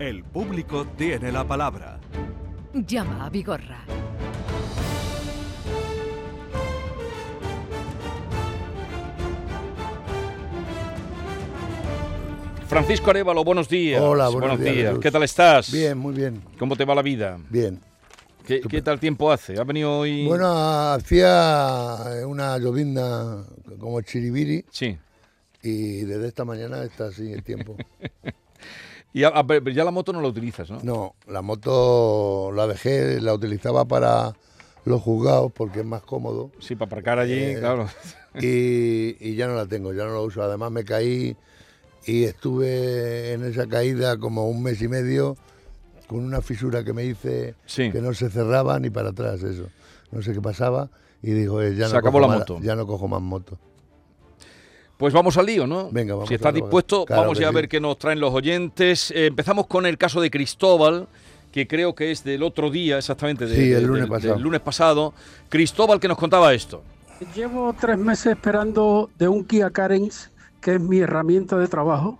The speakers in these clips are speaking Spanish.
El público tiene la palabra. Llama a Vigorra. Francisco Arevalo, buenos días. Hola, buenos, días. ¿Qué tal estás? Bien, muy bien. ¿Cómo te va la vida? Bien. ¿Qué, qué tal tiempo hace? ¿Ha venido hoy? Bueno, hacía una llovizna como chiribiri Sí. y desde esta mañana está así el tiempo. Y ya, a ver, ya la moto no la utilizas, ¿no? No, la moto la dejé, la utilizaba para los juzgados porque es más cómodo Sí, para aparcar allí, Eh, claro. y, y ya no la tengo, ya no la uso. Además me caí y estuve en esa caída como un mes y medio con una fisura que me hice Sí. que no se cerraba ni para atrás eso. No sé qué pasaba y digo, eh, ya, Se no acabó la más- moto. ya no cojo más moto. Pues vamos al lío, ¿no? Venga, vamos Si estás dispuesto, Claro vamos ya a sí. ver qué nos traen los oyentes. Eh, empezamos con el caso de Cristóbal, que creo que es del otro día, exactamente. de- Sí, el lunes del- pasado. del lunes pasado. Cristóbal que nos contaba esto. Llevo tres meses esperando de un Kia Carens, que es mi herramienta de trabajo.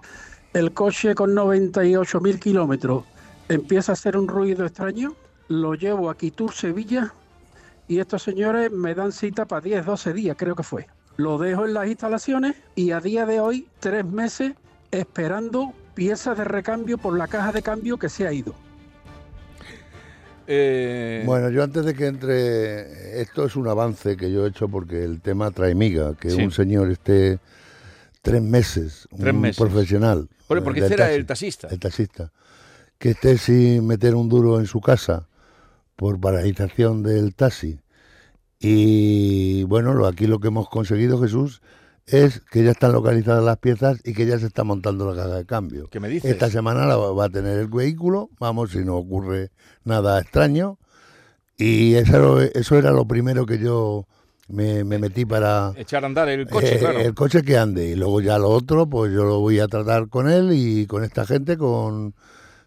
El coche con 98.000 kilómetros empieza a hacer un ruido extraño. Lo llevo a Quitur, Sevilla, y estos señores me dan cita para 10, 12 días, creo que fue. Lo dejo en las instalaciones y a día de hoy, tres meses esperando piezas de recambio por la caja de cambio que se ha ido. Eh, Bueno, yo antes de que entre, esto es un avance que yo he hecho porque el tema trae miga, que Sí. un señor esté tres meses, Tres un meses. profesional. Porque- porque del este era taxi, el taxista. El taxista. Que esté sin meter un duro en su casa por paralización del taxi. Y bueno, aquí lo que hemos conseguido, Jesús, es que ya están localizadas las piezas y que ya se está montando la caja de cambio. ¿Qué me dices? Esta semana la va a tener el vehículo, vamos, si no ocurre nada extraño. Y eso, era- eso era lo primero que yo me, me metí para Echar a andar el coche, eh, claro. el coche que ande. Y luego ya lo otro, pues yo lo voy a tratar con él y con esta gente, con,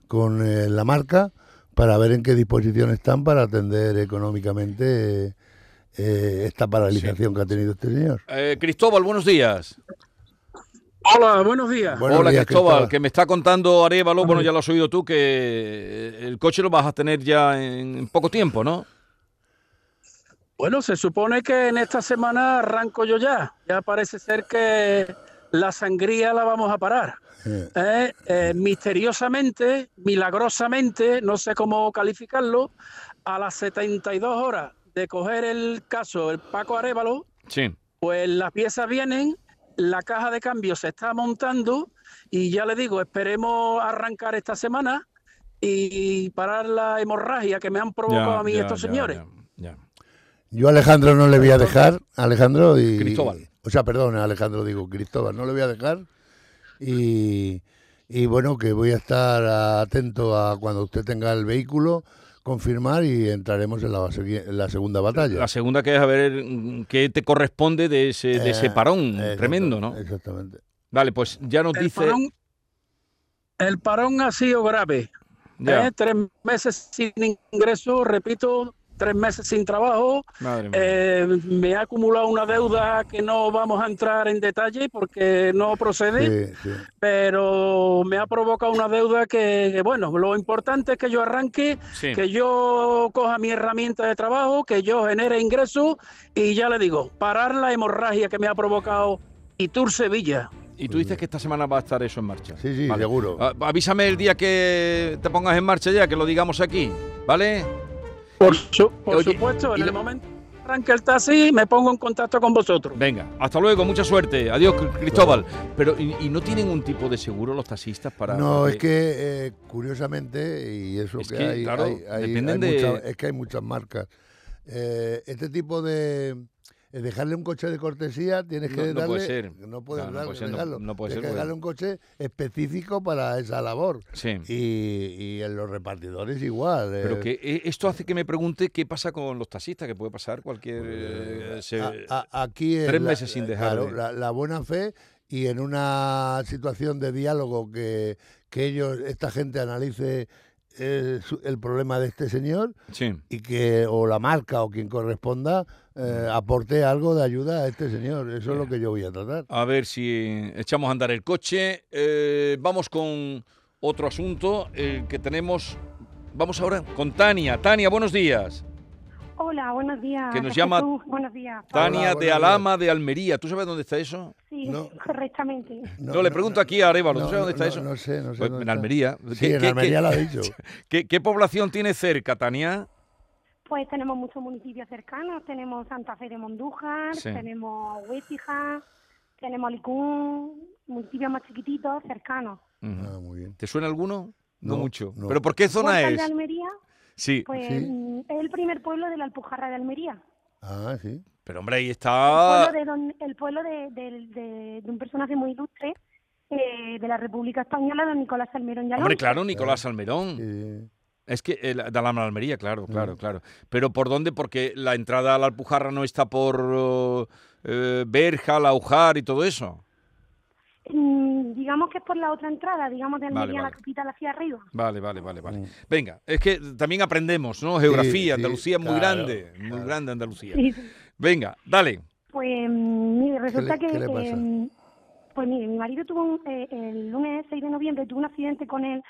con eh, la marca, para ver en qué disposición están para atender económicamente eh, esta paralización que ha tenido este señor. Eh, Cristóbal, buenos días. Hola, buenos días. Buenos Hola días, Cristóbal, Cristóbal. que me está contando Arevalo, bueno, ya lo has oído tú, que eh, el coche lo vas a tener ya en poco tiempo, ¿no? Bueno, se supone que en esta semana arranco yo ya. Ya parece ser que la sangría la vamos a parar. Eh, Eh, eh, misteriosamente, milagrosamente, no sé cómo calificarlo, a las 72 horas de coger el caso el Paco Arevalo, Sí. pues las piezas vienen, la caja de cambio se está montando y ya le digo, esperemos arrancar esta semana y parar la hemorragia que me han provocado Ya, a mí ya, estos ya, señores. ya, ya. Yo a Alejandro no le voy a dejar, Alejandro y... Cristóbal. O sea, perdón, Alejandro digo, Cristóbal, no le voy a dejar. Y, y bueno, que voy a estar atento a cuando usted tenga el vehículo, confirmar y entraremos en la, segui- en la segunda batalla. La segunda que es a ver qué te corresponde de ese, de ese Eh, parón tremendo, ¿no? Exactamente. Vale, pues ya nos El dice... parón, el parón ha sido grave. Ya, ¿eh? Tres meses sin ingreso, repito, tres meses sin trabajo. madre mía. Eh, me ha acumulado una deuda que no vamos a entrar en detalle porque no procede, Sí, sí. pero me ha provocado una deuda que, que, bueno, lo importante es que yo arranque, Sí. que yo coja mi herramienta de trabajo, que yo genere ingresos y ya le digo, parar la hemorragia que me ha provocado Itur Sevilla. Y tú dices que esta semana va a estar eso en marcha. Sí, sí, seguro. Ah, avísame el día que te pongas en marcha ya, que lo digamos aquí, ¿vale? Por, su- por Oye, supuesto, en el momento que arranque el taxi me pongo en contacto con vosotros. Venga, hasta luego, mucha suerte. Adiós, Cr- Cristóbal. Pero, ¿y, y no tienen un tipo de seguro los taxistas para...? No, es que eh, curiosamente, y eso Es que, que, hay, claro, hay- hay- dependen hay de- muchas- es que hay muchas marcas. Eh, este tipo de dejarle un coche de cortesía tienes que No- no darle puede ser. no puedes No, darle- puede ser, no- dejarlo. no puede Tienes ser, que darle un coche específico para esa labor Sí. y, y en los repartidores igual Pero eh, que eh, esto hace que me pregunte qué pasa con los taxistas, que puede pasar cualquier... eh, se- a- a- aquí es tres la- meses sin dejar claro, la, la buena fe y en una situación de diálogo que, que ellos esta gente analice su- el problema de este señor Sí. y que o la marca o quien corresponda eh, aporte algo de ayuda a este señor. Eso es lo que yo voy a tratar. A ver si echamos a andar el coche. Eh, vamos con otro asunto eh, que tenemos. Vamos ahora con Tania. Tania, buenos días. Hola, buenos días. Que nos Jesús, llama Buenos días. Tania Hola, de Alama de Almería. ¿Tú sabes dónde está eso? Sí, No. correctamente. No, le pregunto aquí a Arevalo. ¿Tú sabes dónde está no, eso? No sé, no sé. Pues dónde en está. Almería. Sí, ¿Qué- en qué- Almería qué- lo ha dicho. ¿Qué, qué población tiene cerca, Tania? Pues tenemos muchos municipios cercanos. Tenemos Santa Fe de Mondújar, Sí. tenemos Huécija, tenemos Alicún, municipios más chiquititos, cercanos. Ah, muy bien. ¿Te suena alguno? No, No, mucho. no. ¿Pero por qué zona es? de Almería, Sí. pues Sí. mm, es el primer pueblo de la Alpujarra de Almería. Ah, sí. Pero hombre, ahí El está. pueblo de, don- el pueblo de, de- de- de un personaje muy ilustre eh, de la República Española, don Nicolás Salmerón y Hombre, claro, Nicolás Salmerón. Sí. Es que el, de la Almería, claro, claro, Mm. claro. Pero ¿por dónde? Porque la entrada a la Alpujarra no está por eh, Berja, Laujar y todo eso. Mm, digamos que es por la otra entrada, digamos de Vale, Almería a vale. la capital hacia arriba. Vale, vale, vale, vale. Mm. Venga, es que también aprendemos, ¿no? Geografía, sí, Andalucía es muy claro, grande, muy grande Andalucía. Sí. Venga, dale. Pues mm, mire, resulta qué que, le pasa? eh, pues mire, mi marido tuvo un, eh, el lunes 6 de noviembre tuvo un accidente con él,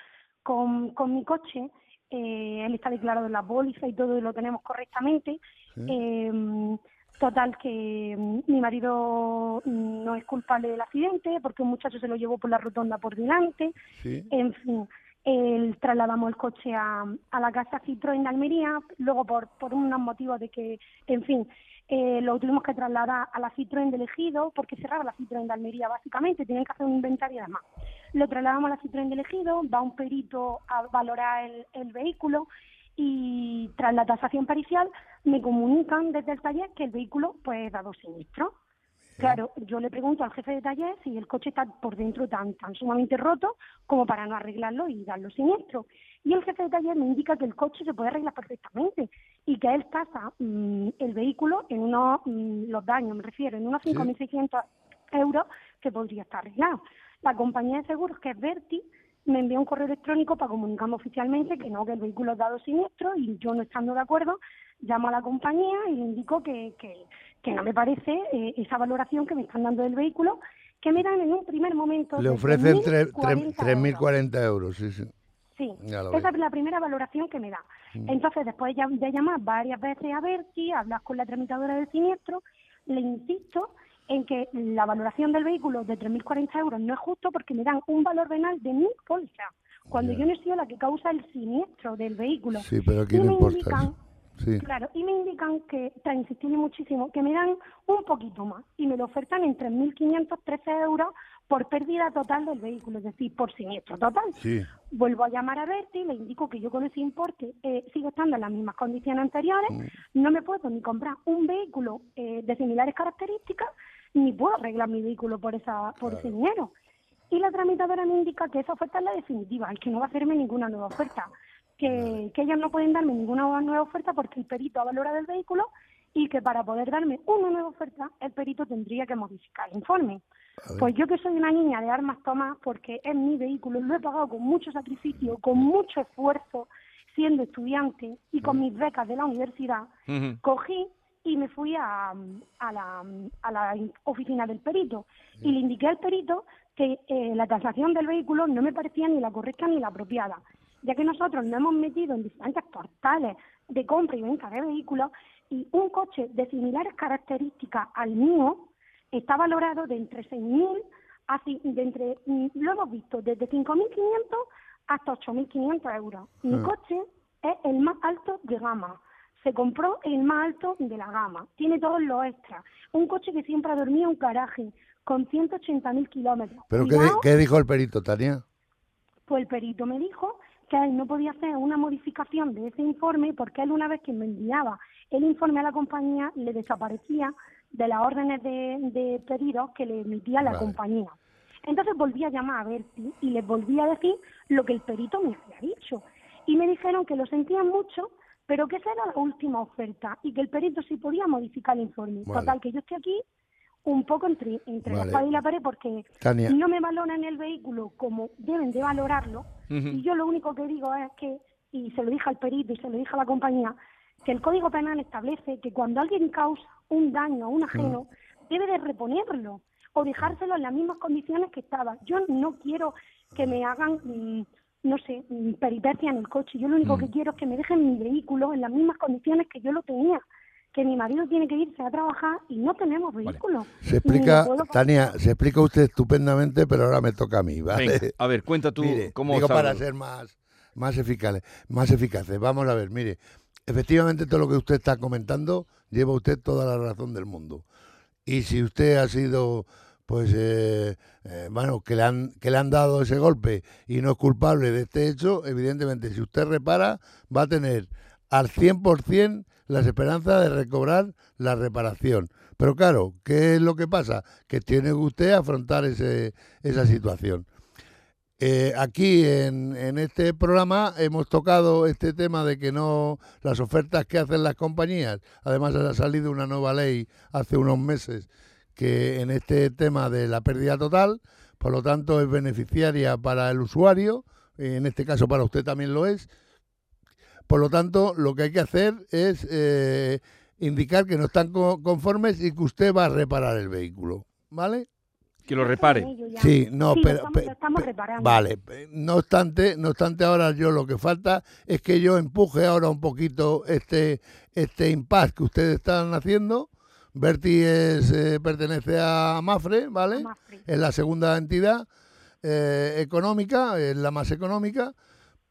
con, con mi coche. Eh, él está declarado en la póliza y todo y lo tenemos correctamente. Eh, total que mm, mi marido mm, no es culpable del accidente porque un muchacho se lo llevó por la rotonda por delante. Sí. En fin, el, trasladamos el coche a, a la casa Citroën de Almería, luego por, por unos motivos de que, en fin, eh, lo tuvimos que trasladar a la Citroën del Ejido, porque cerraba la Citroën de Almería básicamente, tienen que hacer un inventario y demás. Lo trasladamos a la Citroën del Ejido, va un perito a valorar el, el vehículo y tras la tasación parcial me comunican desde el taller que el vehículo pues dado siniestro. Claro, yo le pregunto al jefe de taller si el coche está por dentro tan, tan sumamente roto como para no arreglarlo y darlo siniestro. Y el jefe de taller me indica que el coche se puede arreglar perfectamente y que él tasa mm, el vehículo en unos, mm, los daños, me refiero, en unos 5.600 euros que podría estar arreglado. La compañía de seguros, que es Verti, me envió un correo electrónico para comunicarme oficialmente que no, que el vehículo es dado siniestro y yo no estando de acuerdo, llamo a la compañía y le indico que, que, que no me parece eh, esa valoración que me están dando del vehículo, que me dan en un primer momento. Le ofrecen 3.040 euros. 3.040 euros, sí, sí. Sí, esa es la primera valoración que me da. Entonces, después ya- de llamar varias veces a Berti, hablar con la tramitadora del siniestro, le insisto en que la valoración del vehículo de 3.040 euros no es justo porque me dan un valor venal de mi póliza, cuando yo no he sido la que causa el siniestro del vehículo. Sí, pero importa indican-. Sí. Claro, y me indican que, tras insistirle muchísimo, que me dan un poquito más y me lo ofertan en 3.513 euros por pérdida total del vehículo, es decir, por siniestro total. Sí. Vuelvo a llamar a Berti, le indico que yo con ese importe eh, sigo estando en las mismas condiciones anteriores, no me puedo ni comprar un vehículo eh, de similares características, ni puedo arreglar mi vehículo por esa por ese dinero. Y la tramitadora me indica que esa oferta es la definitiva y que no va a hacerme ninguna nueva oferta, que, que ellos no pueden darme ninguna nueva oferta porque el perito ha valorado el vehículo y que para poder darme una nueva oferta el perito tendría que modificar el informe. Pues yo que soy una niña de armas tomas, porque es mi vehículo, lo he pagado con mucho sacrificio, con mucho esfuerzo, siendo estudiante y con mis becas de la universidad, cogí y me fui a, a, la, a la oficina del perito. Y le indiqué al perito que eh, la tasación del vehículo no me parecía ni la correcta ni la apropiada, ya que nosotros nos hemos metido en diferentes portales de compra y venta de vehículos y un coche de similares características al mío está valorado de entre 6.000 a de entre, mm, lo hemos visto, desde 5.500 hasta 8.500 euros. Mi Ah. coche es el más alto de gama. Se compró el más alto de la gama. Tiene todos los extras. Un coche que siempre ha dormido en un garaje con 180.000 kilómetros. ¿Pero qué, qué dijo el perito, Tania? pues el perito me dijo que él no podía hacer una modificación de ese informe porque él una vez que me enviaba el informe a la compañía le desaparecía de las órdenes de, de pedidos que le emitía la Vale. compañía. Entonces volví a llamar a Berti y les volví a decir lo que el perito me había dicho. Y me dijeron que lo sentían mucho, pero que esa era la última oferta y que el perito sí podía modificar el informe. Vale. Total, que yo estoy aquí un poco entre, entre la Vale. espada y la pared porque Tania. no me valoran el vehículo como deben de valorarlo y yo lo único que digo es que, y se lo dije al perito y se lo dije a la compañía, que el Código Penal establece que cuando alguien causa un daño a un ajeno, debe de reponerlo o dejárselo en las mismas condiciones que estaba. Yo no quiero que me hagan mm, no sé, mm, peripecia en el coche. Yo lo único Mm. que quiero es que me dejen mi vehículo en las mismas condiciones que yo lo tenía. Que mi marido tiene que irse a trabajar y no tenemos vehículo. Se explica, puedo- Tania, se explica usted estupendamente, pero ahora me toca a mí, ¿vale? Venga, a ver, cuenta tú Mire, cómo digo para ser más, más eficaces, más eficaces. Vamos a ver, mire, efectivamente todo lo que usted está comentando lleva usted toda la razón del mundo. Y si usted ha sido, pues, eh, eh, bueno, que le, han, que le han dado ese golpe y no es culpable de este hecho, evidentemente, si usted repara, va a tener al 100% las esperanzas de recobrar la reparación. Pero claro, ¿qué es lo que pasa? Que tiene usted afrontar ese, esa situación. Eh, aquí en, en este programa hemos tocado este tema de que no las ofertas que hacen las compañías, además ha salido una nueva ley hace unos meses que en este tema de la pérdida total, por lo tanto es beneficiaria para el usuario, en este caso para usted también lo es. Por lo tanto, lo que hay que hacer es eh, indicar que no están co- conformes y que usted va a reparar el vehículo, ¿vale? Que lo repare. Sí, no, Sí, lo pero, estamos- pe- lo estamos pe- reparando. vale. No obstante, no obstante ahora yo lo que falta es que yo empuje ahora un poquito este este impasse que ustedes están haciendo. Berti es, eh, pertenece a Mafre, ¿vale? Mafre. Es la segunda entidad eh, económica, es la más económica,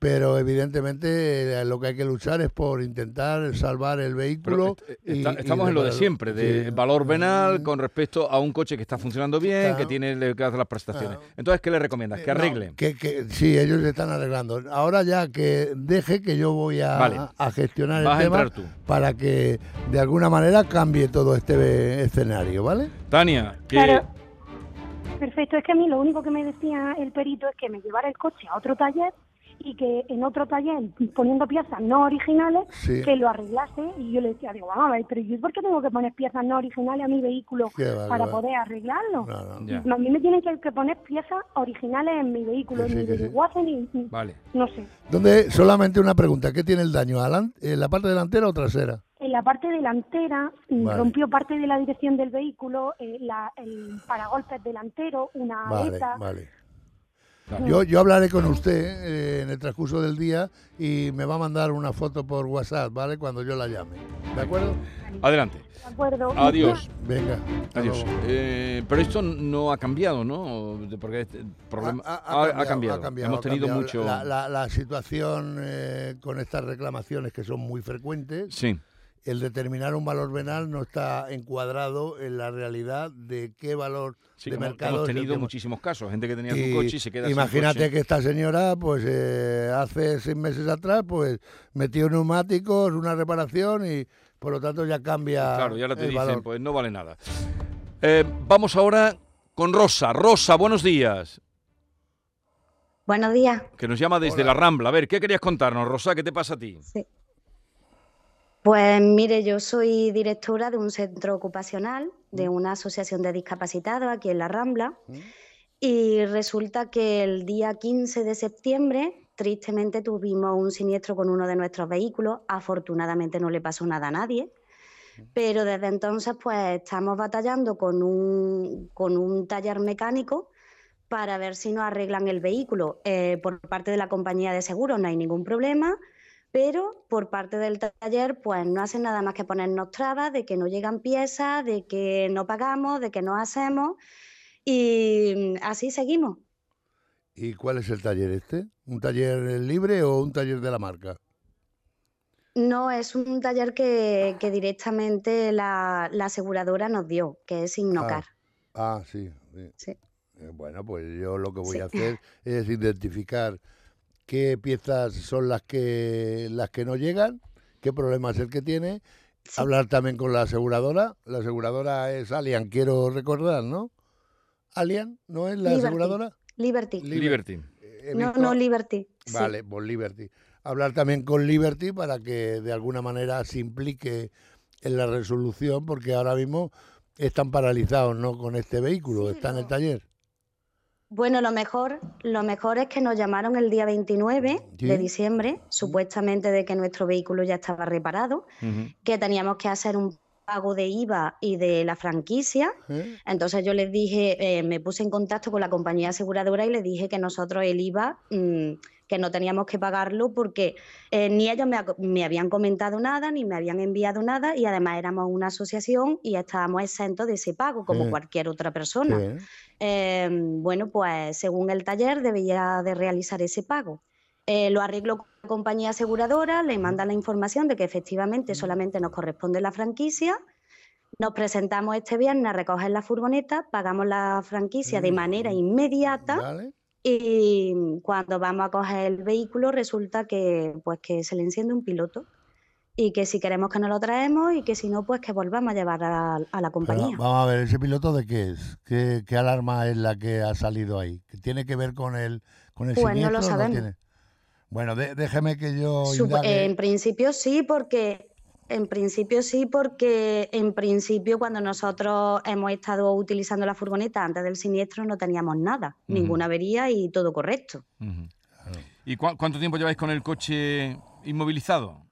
pero evidentemente eh, lo que hay que luchar es por intentar salvar el vehículo. est- y- está- y estamos en lo de siempre, de Sí. valor venal con respecto a un coche que está funcionando bien, que tiene que hacer las prestaciones. Claro. Entonces, ¿qué le recomiendas? Que Eh, no, arregle. que, que- sí, ellos se están arreglando. Ahora ya que deje que yo voy a, Vale. a gestionar Vas a el tema entrar tú. para que de alguna manera cambie todo este escenario, ¿vale? Tania, que Claro. Perfecto, es que a mí lo único que me decía el perito es que me llevara el coche a otro taller y que en otro taller, poniendo piezas no originales, Sí. que lo arreglase. Y yo le decía, digo, vamos a ver, pero ¿yo por qué tengo que poner piezas no originales a mi vehículo va, para poder arreglarlo? No, no. Ya. A mí me tienen que, que poner piezas originales en mi vehículo, sí, sí. desguace, ni, Vale. no sé. ¿Dónde, solamente una pregunta, ¿qué tiene el daño? ¿Alan- ¿En la parte delantera o trasera? En la parte delantera mm, Vale. rompió parte de la dirección del vehículo, eh, la- el paragolpes delantero, una Vale, aleta. vale. Claro. Yo, yo hablaré con usted eh, en el transcurso del día y me va a mandar una foto por WhatsApp, ¿vale? Cuando yo la llame. ¿De acuerdo? Adelante. De acuerdo. Adiós. Venga. Adiós. Eh, pero esto no ha cambiado, ¿no? Porque este problema ha, ha cambiado, ha cambiado, Hemos ha tenido cambiado. mucho. La, la- la situación eh, con estas reclamaciones que son muy frecuentes, Sí. El determinar un valor venal no está encuadrado en la realidad de qué valor Sí, de mercado hemos tenido que- muchísimos casos, gente que tenía Y su coche y se queda sin imagínate coche. que esta señora, pues eh, hace seis meses atrás, pues metió neumáticos, una reparación y por lo tanto ya cambia Claro, ya ahora te el dicen, valor. pues no vale nada. Eh, vamos ahora con Rosa. Rosa, buenos días. Buenos días. Que nos llama desde Hola. la Rambla. A ver, ¿qué querías contarnos, Rosa? ¿Qué te pasa a ti? Sí. Pues mire, yo soy directora de un centro ocupacional, de una asociación de discapacitados aquí en La Rambla, y resulta que el día 15 de septiembre, tristemente, tuvimos un siniestro con uno de nuestros vehículos. Afortunadamente no le pasó nada a nadie, pero desde entonces pues estamos batallando con un, con un taller mecánico para ver si nos arreglan el vehículo. Eh, por parte de la compañía de seguros no hay ningún problema, pero por parte del taller pues no hacen nada más que ponernos trabas de que no llegan piezas, de que no pagamos, de que no hacemos y así seguimos. ¿Y cuál es el taller este? ¿Un taller libre o un taller de la marca? No, es un taller que, que directamente la, la aseguradora nos dio, que es Signocar. Ah, sí. sí. Sí. Eh, Bueno, pues yo lo que voy Sí. a hacer es identificar qué piezas son las que las que no llegan, qué problema es el que tiene, Sí. hablar también con la aseguradora. La aseguradora es Allian, quiero recordar, ¿no? Allian, ¿no es la Liberty. aseguradora? Liberty. Li- Liberty. No, no, Liberty. sí. Vale, por Liberty. Hablar también con Liberty para que de alguna manera se implique en la resolución, porque ahora mismo están paralizados, ¿no? Con este vehículo, Sí, está en el taller. Bueno, lo mejor, lo mejor es que nos llamaron el día 29 Sí. de diciembre, supuestamente de que nuestro vehículo ya estaba reparado, que teníamos que hacer un pago de IVA y de la franquicia. ¿Eh? Entonces yo les dije, eh, me puse en contacto con la compañía aseguradora y les dije que nosotros el IVA, mm, que no teníamos que pagarlo porque eh, ni ellos me, me habían comentado nada, ni me habían enviado nada y además éramos una asociación y estábamos exentos de ese pago como Sí. cualquier otra persona. Sí. Eh, bueno, pues según el taller debía de realizar ese pago. Eh, lo arreglo con la compañía aseguradora, le manda la información de que efectivamente solamente nos corresponde la franquicia. Nos presentamos este viernes a recoger la furgoneta, pagamos la franquicia de manera inmediata Vale. Y cuando vamos a coger el vehículo resulta que pues que se le enciende un piloto y que si queremos que nos lo traemos y que si no pues que volvamos a llevar a, a la Pero compañía. vamos a ver, ¿ese piloto de qué es? ¿Qué, qué alarma es la que ha salido ahí? ¿Que ¿Tiene que ver con el, con el Pues no lo siniestro sabemos. tiene? Bueno, de- déjeme que yo Sup- indague. en principio sí, porque en principio sí, porque en principio cuando nosotros hemos estado utilizando la furgoneta antes del siniestro no teníamos nada, ninguna avería y todo correcto. ¿Y cuá- cuánto tiempo lleváis con el coche inmovilizado?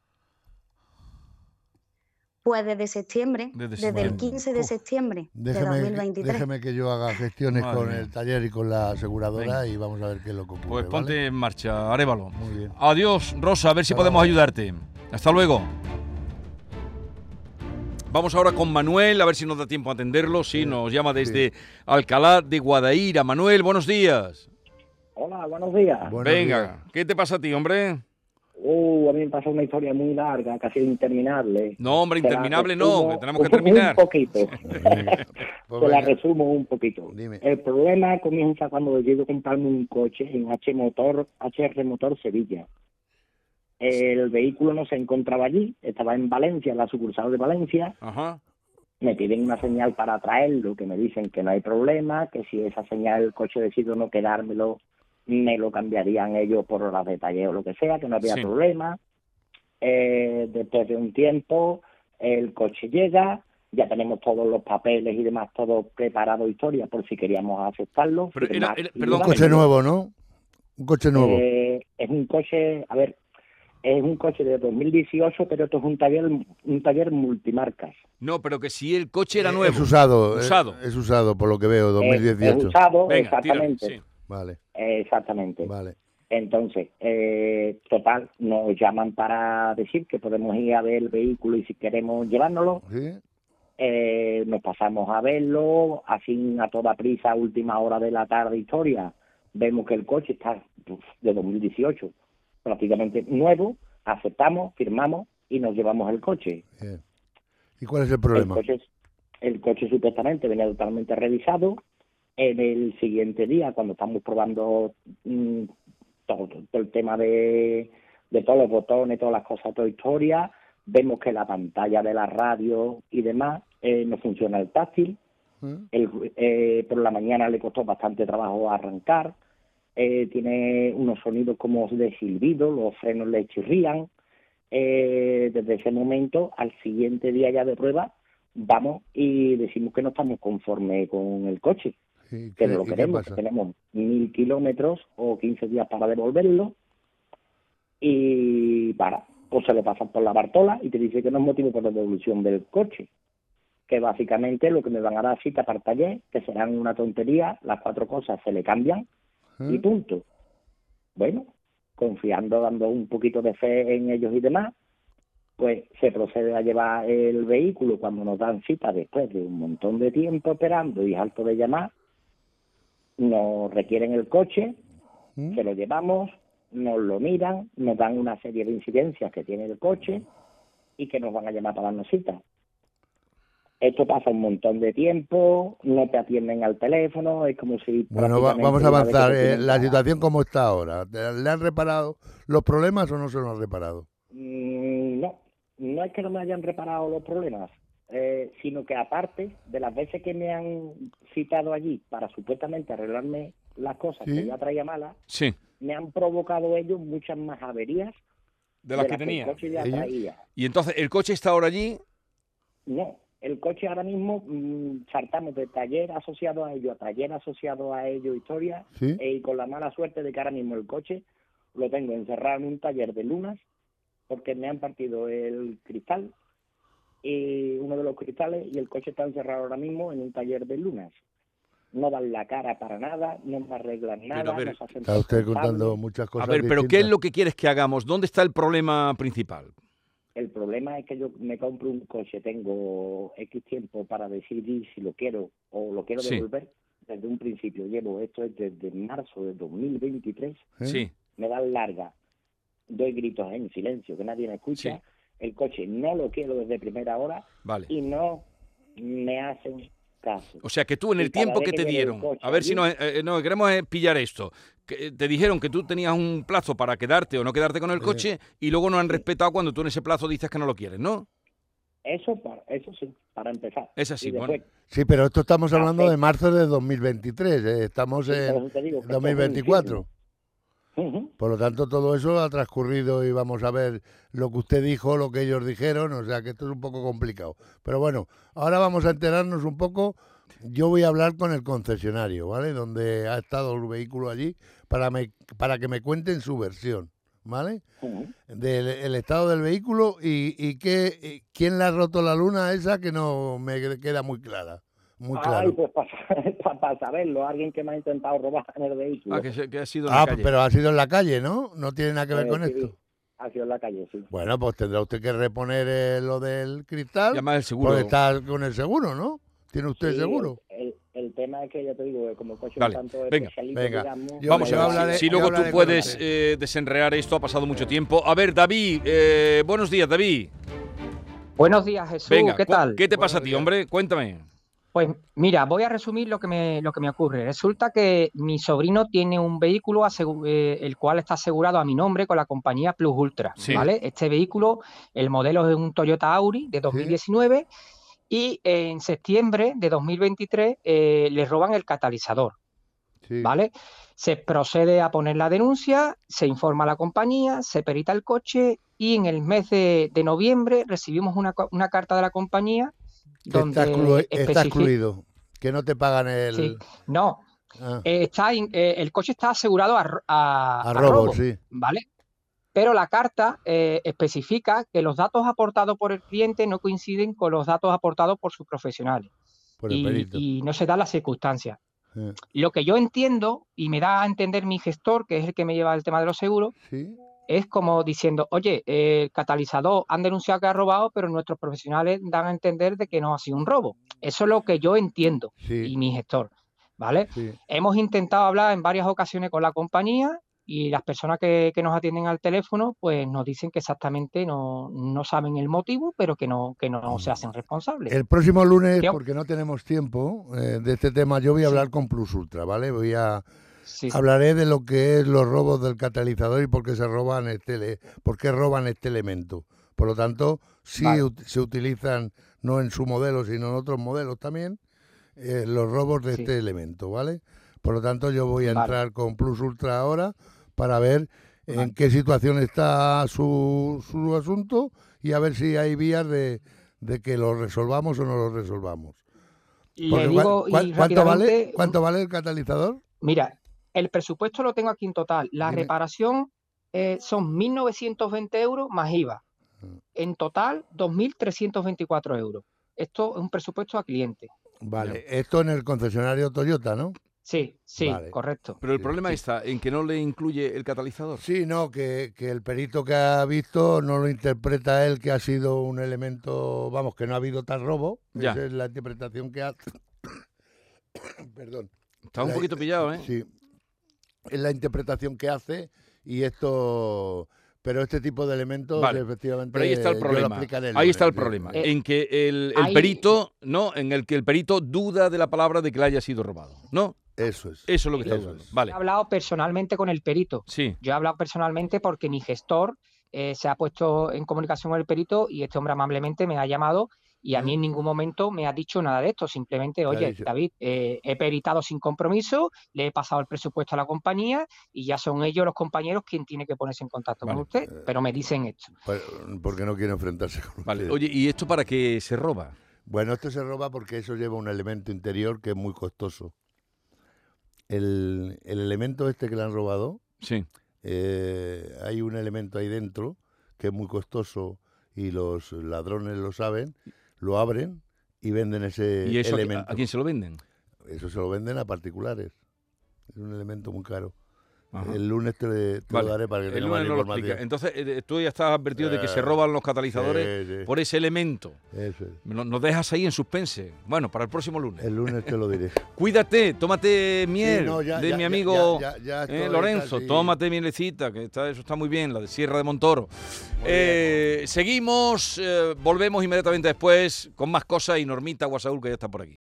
Pues desde septiembre, Desde desde, el septiembre. 15 de Uf. septiembre de Déjeme, 2023. déjeme que yo haga gestiones Madre con mía. el taller y con la aseguradora Venga. y vamos a ver qué es lo que ocurre. Pues ponte ¿vale? en marcha, Arevalo. Muy bien. Adiós, Rosa, a ver si Hasta podemos luego. ayudarte. Hasta luego. Vamos ahora con Manuel, a ver si nos da tiempo a atenderlo. Sí, Sí, nos llama sí. desde Alcalá de Guadaira. Manuel, buenos días. Hola, buenos días. Buenos Venga, días. ¿qué te pasa a ti, hombre? Uh, a mí me pasó una historia muy larga, casi interminable. No, hombre, interminable no, que tenemos que un terminar. poquito. Venga. Pues Te la venga. resumo un poquito. Dime. El problema comienza cuando decido comprarme un coche en H Motor, HR Motor Sevilla. El vehículo no se encontraba allí, estaba en Valencia, en la sucursal de Valencia. Ajá. Me piden una señal para traerlo, que me dicen que no hay problema, que si esa señal el coche decido no quedármelo, me lo cambiarían ellos por horas de taller o lo que sea, que no había Sí. problema. Eh, después de un tiempo, el coche llega, ya tenemos todos los papeles y demás, todo preparado, historia, por si queríamos aceptarlo. Pero era- era- perdón, Un coche nuevo, ¿no? Un coche nuevo. Eh, es un coche, a ver, es un coche de 2018, pero esto es un taller, un taller multimarcas. No, pero que si el coche era nuevo. Es usado. eh, Usado. Es, usado, por lo que veo, Es- 2018. Es usado, Venga, tira. exactamente. Sí. Vale, Exactamente. vale. Entonces, eh, total, nos llaman para decir que podemos ir a ver el vehículo y si queremos llevárnoslo, ¿Sí? eh, nos pasamos a verlo, así a toda prisa, última hora de la tarde, historia. Vemos que el coche está uf, de 2018, prácticamente nuevo, aceptamos, firmamos y nos llevamos el coche. Bien. ¿Y cuál es el El problema? coche, el coche supuestamente venía totalmente revisado. En el siguiente día, cuando estamos probando mm, todo, todo el tema de, de todos los botones, todas las cosas, toda historia, vemos que la pantalla de la radio y demás eh, no funciona el táctil. El- eh, por la mañana le costó bastante trabajo arrancar. Eh, tiene unos sonidos como de silbido, los frenos le chirrían. Eh, desde ese momento, al siguiente día ya de prueba, vamos y decimos que no estamos conformes con el coche, ¿Y que qué, no lo queremos, que tenemos mil kilómetros o 15 días para devolverlo y para, pues se lo pasan por la Bartola y te dice que no es motivo por la devolución del coche, que básicamente lo que me van a dar cita para el taller, que serán una tontería, las cuatro cosas se le cambian y punto. Bueno, confiando, dando un poquito de fe en ellos y demás, pues se procede a llevar el vehículo cuando nos dan cita después de un montón de tiempo esperando y alto de llamar, nos requieren el coche, ¿Mm? se lo llevamos, nos lo miran, nos dan una serie de incidencias que tiene el coche y que nos van a llamar para darnos cita. Esto pasa un montón de tiempo, no te atienden al teléfono, es como si... Bueno, va- vamos a avanzar. eh, la para- situación como está ahora. ¿Le han reparado los problemas o no se los han reparado? Mm, No, no es que no me hayan reparado los problemas, eh, sino que aparte de las veces que me han citado allí para supuestamente arreglarme las cosas Sí. que ya traía malas, Sí, me han provocado ellos muchas más averías de las que tenía. el coche ya traía. Y entonces, ¿el coche está ahora allí? No, el coche ahora mismo mm, saltamos de taller asociado a ello a taller asociado a ello historia ¿Sí? eh, y con la mala suerte de que ahora mismo el coche lo tengo encerrado en un taller de lunas porque me han partido el cristal eh, uno de los cristales y el coche está encerrado ahora mismo en un taller de lunas. No dan la cara para nada, no me arreglan nada. a ver, no se hacen Está usted contando muchas A cosas. ver, pero ¿qué es lo que quieres que hagamos? ¿Dónde está el problema principal? El problema es que yo me compro un coche, tengo X tiempo para decidir si lo quiero o lo quiero Sí. devolver. Desde un principio llevo, esto es desde marzo de 2023, ¿Eh? Sí. me dan larga, doy gritos en silencio, que nadie me escucha. Sí. El coche no lo quiero desde primera hora Vale. y no me hacen o sea que tú en el tiempo que, te dieron, a ver si nos, eh, eh nos, queremos eh, pillar esto, que eh, te dijeron que tú tenías un plazo para quedarte o no quedarte con el coche y luego no han respetado cuando tú en ese plazo dices que no lo quieres, ¿no? Eso, para, eso sí, para empezar. Es así, bueno. Sí, pero esto estamos hablando de marzo de 2023, eh, estamos sí, en digo, 2024. Por lo tanto, todo eso ha transcurrido y vamos a ver lo que usted dijo, lo que ellos dijeron, o sea que esto es un poco complicado. Pero bueno, ahora vamos a enterarnos un poco. Yo voy a hablar con el concesionario, ¿vale? Donde ha estado el vehículo allí, para, me, para que me cuenten su versión, ¿vale? Del estado del vehículo y, y, qué, quién le ha roto la luna esa que no me queda muy clara. Muy Ay, claro. pues para saberlo, alguien que me ha intentado robar en el vehículo. Ah, que, se- que ha sido en la Ah, calle. pero ha sido en la calle, ¿no? No tiene nada que ver Eh, con sí, esto. Ha sido en la calle, sí. Bueno, pues tendrá usted que reponer eh, lo del cristal. Llama al seguro. Porque está con el seguro, ¿no? ¿Tiene usted Sí, seguro? El, el tema es que ya te digo, que como el coche Vale, un tanto venga, especialito, venga. digamos, Yo- Vamos a ver, hablaré- si, si luego tú puedes eh, desenrear esto, ha pasado mucho tiempo. A ver, David, eh, buenos días, David. Buenos días, Jesús. Venga, ¿qué tal? ¿qué te pasa a ti, hombre? Cuéntame. Pues mira, voy a resumir lo que me, lo que me ocurre. Resulta que mi sobrino tiene un vehículo eh, el cual está asegurado a mi nombre con la compañía Plus Ultra, Sí. ¿vale? Este vehículo, el modelo es un Toyota Auri de 2019 y en septiembre de 2023 eh, le roban el catalizador, Sí. ¿vale? Se procede a poner la denuncia, se informa a la compañía, se perita el coche y en el mes de, de noviembre recibimos una, una carta de la compañía donde está, excluido. Que no te pagan el... Sí, no, Ah, eh, está in- eh, el coche está asegurado a, a- robo, robo, sí. ¿vale? Pero la carta eh, especifica que los datos aportados por el cliente no coinciden con los datos aportados por sus profesionales Por el y, y no se dan las circunstancias. Eh, Lo que yo entiendo y me da a entender mi gestor, que es el que me lleva el tema de los seguros, sí. Es como diciendo, oye, el catalizador han denunciado que ha robado, pero nuestros profesionales dan a entender de que no ha sido un robo. Eso es lo que yo entiendo y mi gestor, ¿vale? sí. Hemos intentado hablar en varias ocasiones con la compañía y las personas que, que nos atienden al teléfono pues nos dicen que exactamente no, no saben el motivo, pero que no, que no se hacen responsables. El próximo lunes, porque no tenemos tiempo eh, de este tema, yo voy a Sí. hablar con Plus Ultra, ¿vale? Voy a... Sí, Hablaré de lo que es los robos del catalizador y por qué se roban este, por qué roban este elemento. Por lo tanto, sí Vale. se utilizan, no en su modelo, sino en otros modelos también, eh, los robos de Sí. este elemento, ¿vale? Por lo tanto, yo voy a Vale. entrar con Plus Ultra ahora para ver en qué situación está su, su asunto y a ver si hay vías de, de que lo resolvamos o no lo resolvamos. Le Porque digo ¿cuán- y cuán- ¿cuánto, vale, ¿Cuánto vale el catalizador? mira, el presupuesto lo tengo aquí en total. La Dime. reparación eh, son 1.920 euros más IVA. Mm. En total, 2.324 euros. Esto es un presupuesto a cliente. Vale, esto en el concesionario Toyota, ¿no? Sí, sí, Vale. correcto. Pero el Sí, problema sí. está en que no le incluye el catalizador. Sí, no, que, que el perito que ha visto no lo interpreta él que ha sido un elemento, vamos, que no ha habido tal robo. Ya. Esa es la interpretación que hace. Perdón. Está un La- poquito pillado, ¿eh? Sí. Es la interpretación que hace y esto... Pero este tipo de elementos, Vale, efectivamente, Pero ahí está el problema. Ahí está el problema. Eh, en que el, el ahí- perito, ¿no? En el que el perito duda de la palabra de que le haya sido robado. ¿No? Eso es. Eso es lo que está dudando. es. Vale. He hablado personalmente con el perito. Sí. Yo he hablado personalmente porque mi gestor eh, se ha puesto en comunicación con el perito y este hombre amablemente me ha llamado y a mí en ningún momento me ha dicho nada de esto. Simplemente, oye. David, eh, he peritado sin compromiso, le he pasado el presupuesto a la compañía y ya son ellos los compañeros quien tiene que ponerse en contacto Vale. con usted. Pero me dicen esto. Porque no quiere enfrentarse con Vale. usted. Oye, ¿y esto para qué se roba? Bueno, esto se roba porque eso lleva un elemento interior que es muy costoso. El, el elemento este que le han robado, Sí. eh, hay un elemento ahí dentro que es muy costoso y los ladrones lo saben, lo abren y venden ese ¿Y eso a qui- elemento. a quién se lo venden? Eso se lo venden a particulares. Es un elemento muy caro. Ajá. El lunes te, te Vale, lo daré para que el lunes no lo explica. Entonces, eh, tú ya estás advertido de que se Eh, roban los catalizadores por ese elemento. Eso es. Nos, dejas ahí en suspense. Bueno, para el próximo lunes. El lunes te lo diré. Cuídate, tómate miel no, ya- de ya- mi amigo ya- eh, Lorenzo. Tómate mielecita, que está, eso está muy bien, la de Sierra de Montoro. Eh, seguimos, eh, volvemos inmediatamente después con más cosas y Normita Guasaúl, que ya está por aquí.